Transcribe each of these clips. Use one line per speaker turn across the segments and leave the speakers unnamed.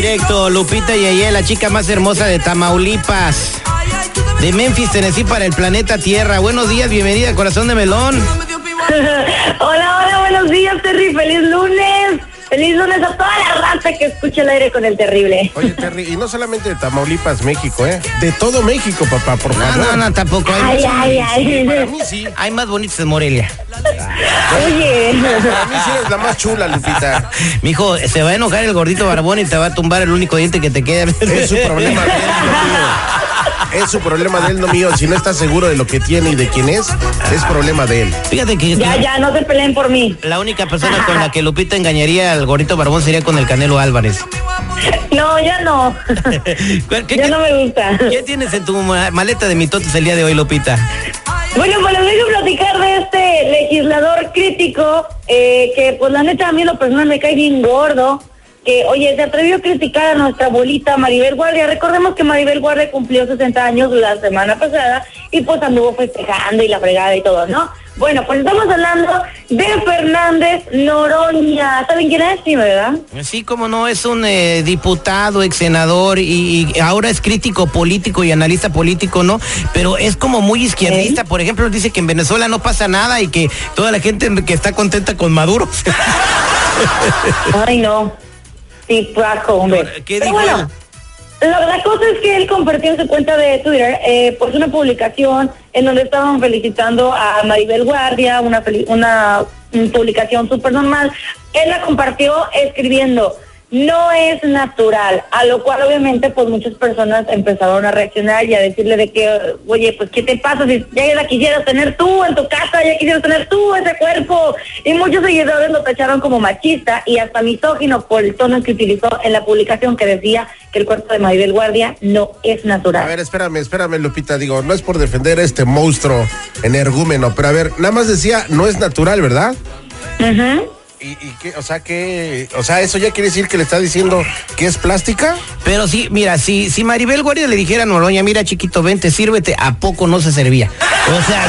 Directo, Lupita Yeye, la chica más hermosa de Tamaulipas. De Memphis, Tennessee para el planeta Tierra. Buenos días, bienvenida, corazón de melón.
Hola, hola, buenos días, Terry. Feliz lunes. Feliz lunes a toda la raza que escucha el aire con el terrible.
Oye, Terry, y no solamente de Tamaulipas, México, ¿eh? De todo México, papá, por
No,
favor.
no, no, tampoco.
Ay,
Hay,
ay,
Para
ay.
mí sí.
hay más bonitos en Morelia.
Oye.
Para mí sí eres la más chula, Lupita.
Mijo, se va a enojar el gordito barbón y te va a tumbar el único diente que te queda.
Es su problema Es su problema de él, no mío. Si no está seguro de lo que tiene y de quién es, es problema de él.
Fíjate que
Ya, ya, no se peleen por mí.
la única persona con la que Lupita engañaría al gordito barbón sería con el Canelo Álvarez.
No, ya no.
¿Qué, qué-
Ya no me gusta.
qué tienes en tu ma- maleta de mitotes el día de hoy, Lupita?
Bueno, pues les voy a platicar de este legislador crítico eh, que, pues la neta, a mí lo personal me cae bien gordo. Que, oye, se atrevió a criticar a nuestra abuelita Maribel Guardia. Recordemos que Maribel Guardia cumplió 60 años la semana pasada y pues anduvo festejando y la fregada y todo, ¿no? Bueno, pues estamos hablando de Fernández Noroña. ¿Saben quién es? Sí, ¿verdad?
Sí, como no, es un eh, diputado, ex senador y, y ahora es crítico político y analista político, ¿no? Pero es como muy izquierdista. Por ejemplo, dice que en Venezuela no pasa nada y que toda la gente que está contenta con Maduro.
Ay, no. Sí, Paco, hombre.
¿Qué
Pero
dijo
bueno, la, la cosa es que él compartió en su cuenta de Twitter eh, pues una publicación en donde estaban felicitando a Maribel Guardia, una, una, mm, publicación súper normal. Él la compartió escribiendo, no es natural, a lo cual obviamente pues muchas personas empezaron a reaccionar y a decirle de que, oye, pues ¿qué te pasa si ya la quisieras tener tú en tu casa, ya quisieras tener tú ese cuerpo? Y muchos seguidores lo tacharon como machista y hasta misógino por el tono que utilizó en la publicación que decía que el cuerpo de Maribel Guardia no es
A
natural.
ver, espérame, espérame, Lupita. Digo, no es por defender a este monstruo energúmeno, pero a ver, nada más decía, no es natural, ¿verdad?
Ujú.
¿Y, y qué? O sea, que, o sea, eso ya quiere decir que le está diciendo que es plástica.
Pero sí, mira, si, si Maribel Guardia le dijera a Noroña, mira chiquito, vente, sírvete, ¿a poco no se servía? O sea...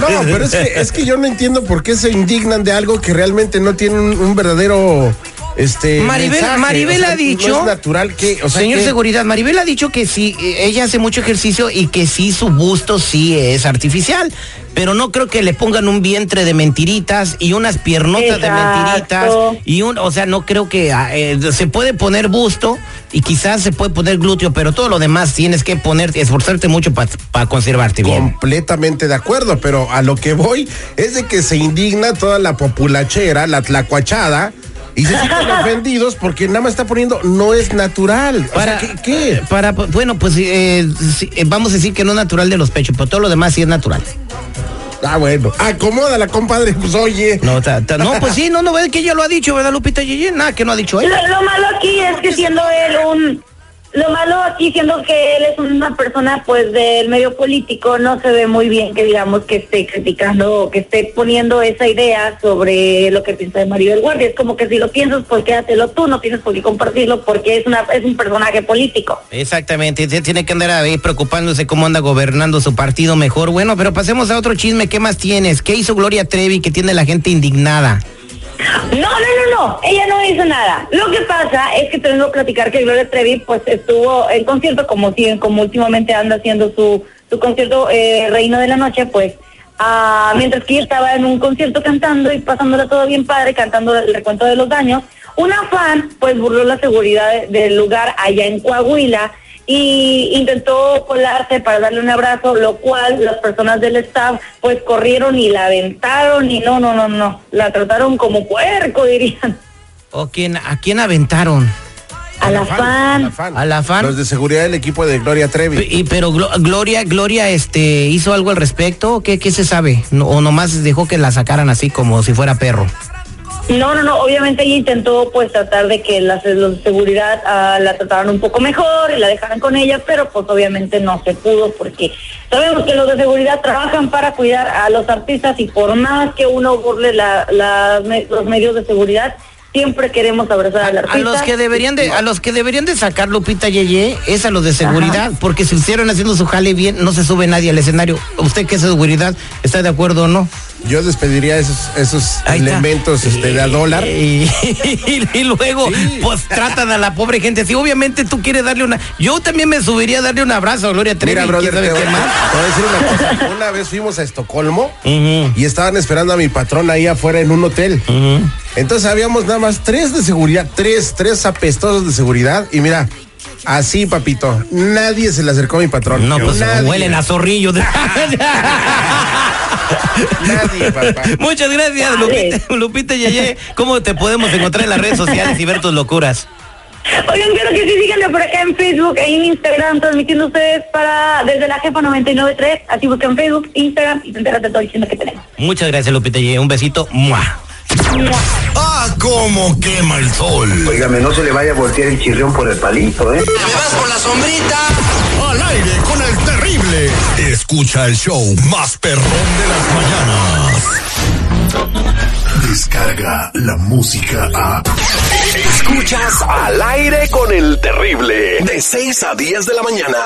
No, pero es que, es que yo no entiendo por qué se indignan de algo que realmente no tiene un, un verdadero. Este,
Maribel,
mensaje.
Maribel
O sea,
ha dicho.
No es natural que. O sea,
señor
que-
Seguridad, Maribel ha dicho que sí, eh, ella hace mucho ejercicio y que sí, su busto sí es artificial. Pero no creo que le pongan un vientre de mentiritas y unas piernotas de mentiritas. Y un, o sea, no creo que ah, eh, se puede poner busto y quizás se puede poner glúteo, pero todo lo demás tienes que ponerte, esforzarte mucho para conservarte bien.
Completamente de acuerdo, pero a lo que voy es de que se indigna toda la populachera, la tlacuachada, y se sienten ofendidos porque nada más está poniendo no es natural. O
Para,
sea, ¿qué? qué?
Para, bueno, pues eh, sí, eh, vamos a decir que no es natural de los pechos, pero todo lo demás sí es natural.
Ah, bueno. Acomódala, compadre, pues oye.
No, ta- ta- no pues sí, no, no, es que ella lo ha dicho, ¿verdad, Lupita Yeye? Nada, que no ha dicho él.
Lo, lo malo aquí es que siendo él un... Lo malo aquí siendo que él es una persona pues del medio político, no se ve muy bien que digamos que esté criticando o que esté poniendo esa idea sobre lo que piensa de Maribel Guardia. Es como que si lo piensas, pues quédatelo tú, no tienes por qué compartirlo porque es una es un personaje político.
Exactamente, tiene que andar ahí preocupándose cómo anda gobernando su partido mejor. Bueno, pero pasemos a otro chisme. ¿Qué más tienes? ¿Qué hizo Gloria Trevi que tiene la gente indignada?
No, no, no, no, ella no hizo nada. Lo que pasa es que te vengo a platicar que Gloria Trevi pues estuvo en concierto como si, como últimamente anda haciendo su, su concierto eh, Reino de la Noche, pues ah, mientras que ella estaba en un concierto cantando y pasándola todo bien padre, cantando el recuento de los daños, una fan pues burló la seguridad de- del lugar allá en Coahuila y intentó colarse para darle un abrazo, lo cual las personas del staff pues corrieron y la aventaron y no, no, no, no, la trataron como puerco, dirían.
¿O quién, a quién aventaron?
Al afán.
Al afán.
Los de seguridad del equipo de Gloria Trevi.
Y pero Glo- Gloria, Gloria, este, hizo algo al respecto, ¿o ¿qué, qué se sabe? No- o nomás dejó que la sacaran así como si fuera perro.
No, no, no, obviamente ella intentó pues tratar de que las los de seguridad ah, la trataran un poco mejor y la dejaran con ella, pero pues obviamente no se pudo porque sabemos que los de seguridad trabajan para cuidar a los artistas y por más que uno burle la, los medios de seguridad, siempre queremos abrazar al
A
artista.
los que deberían de, a los que deberían de sacar Lupita Yeye es a los de seguridad, porque si hicieron haciendo su jale bien, no se sube nadie al escenario. ¿Usted qué es seguridad? ¿Está de acuerdo o no?
Yo despediría esos, esos elementos este, de a dólar.
Y, y- y luego,
Sí.
pues tratan a la pobre gente. Si obviamente tú quieres darle una. Yo también me subiría a darle un abrazo a Gloria Trevi.
Mira, brother,
¿quién
te voy,
más?
te voy a decir una cosa. Una vez fuimos a Estocolmo y estaban esperando a mi patrón ahí afuera en un hotel. Entonces habíamos nada más tres de seguridad, tres, tres apestosos de seguridad. Y mira, así, papito, nadie se le acercó a mi patrón.
No, pues
nadie.
huelen a zorrillo.
Nadie, papá.
Muchas gracias. Lupita, Lupita Yeye. ¿Cómo te podemos encontrar en las redes sociales y ver tus locuras?
Oigan, quiero que sí síganme por acá en Facebook e en Instagram, transmitiendo ustedes para desde la jefa 993, así buscan Facebook, Instagram y te enteras de todo chisme que tenemos.
Muchas gracias, Lupita Yeye. Un besito. ¡Mua!
¡Ah, cómo quema el sol!
Óigame, no se le vaya a voltear el chirrión por el palito, ¿eh?
Al aire con el terrible. Escucha el show más perrón de las mañanas. Descarga la música a. Escuchas al aire con el terrible. De 6 a 10 de la mañana.